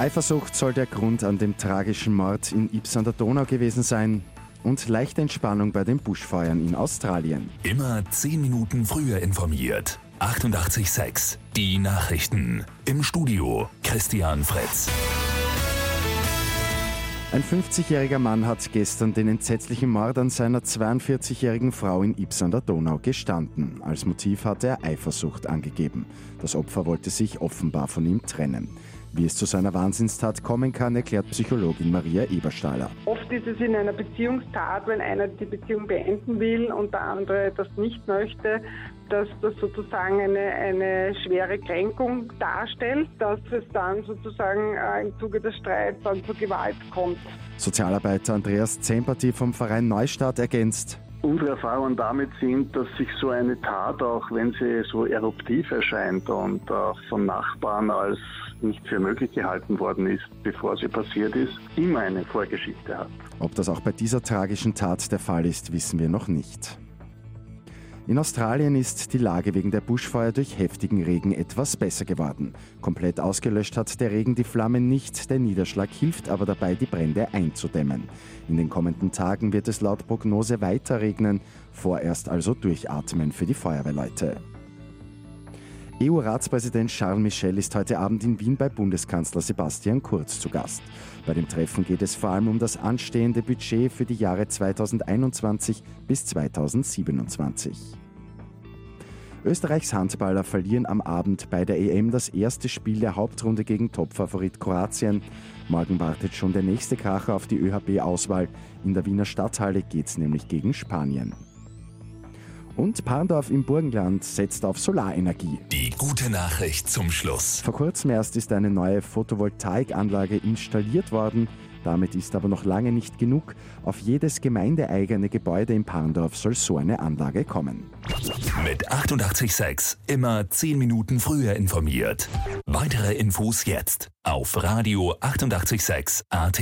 Eifersucht soll der Grund an dem tragischen Mord in Ibs an der Donau gewesen sein und leichte Entspannung bei den Buschfeuern in Australien. Immer 10 Minuten früher informiert. 88.6 Die Nachrichten. Im Studio Christian Fritz. Ein 50-jähriger Mann hat gestern den entsetzlichen Mord an seiner 42-jährigen Frau in Ibs an der Donau gestanden. Als Motiv hat er Eifersucht angegeben. Das Opfer wollte sich offenbar von ihm trennen. Wie es zu seiner Wahnsinnstat kommen kann, erklärt Psychologin Maria Eberstahler. Oft ist es in einer Beziehungstat, wenn einer die Beziehung beenden will und der andere das nicht möchte, dass das sozusagen eine, eine schwere Kränkung darstellt, dass es dann sozusagen äh, im Zuge des Streits dann zur Gewalt kommt. Sozialarbeiter Andreas Zemperti vom Verein Neustadt ergänzt. Unsere Erfahrungen damit sind, dass sich so eine Tat, auch wenn sie so eruptiv erscheint und auch von Nachbarn als nicht für möglich gehalten worden ist, bevor sie passiert ist, immer eine Vorgeschichte hat. Ob das auch bei dieser tragischen Tat der Fall ist, wissen wir noch nicht. In Australien ist die Lage wegen der Buschfeuer durch heftigen Regen etwas besser geworden. Komplett ausgelöscht hat der Regen die Flammen nicht, der Niederschlag hilft aber dabei, die Brände einzudämmen. In den kommenden Tagen wird es laut Prognose weiter regnen, vorerst also durchatmen für die Feuerwehrleute. EU-Ratspräsident Charles Michel ist heute Abend in Wien bei Bundeskanzler Sebastian Kurz zu Gast. Bei dem Treffen geht es vor allem um das anstehende Budget für die Jahre 2021 bis 2027. Österreichs Handballer verlieren am Abend bei der EM das erste Spiel der Hauptrunde gegen Topfavorit Kroatien. Morgen wartet schon der nächste Kracher auf die ÖHB-Auswahl. In der Wiener Stadthalle geht's nämlich gegen Spanien. Und Parndorf im Burgenland setzt auf Solarenergie. Die gute Nachricht zum Schluss. Vor kurzem erst ist eine neue Photovoltaikanlage installiert worden. Damit ist aber noch lange nicht genug. Auf jedes gemeindeeigene Gebäude in Parndorf soll so eine Anlage kommen. Mit 886 immer 10 Minuten früher informiert. Weitere Infos jetzt auf Radio 886 AT.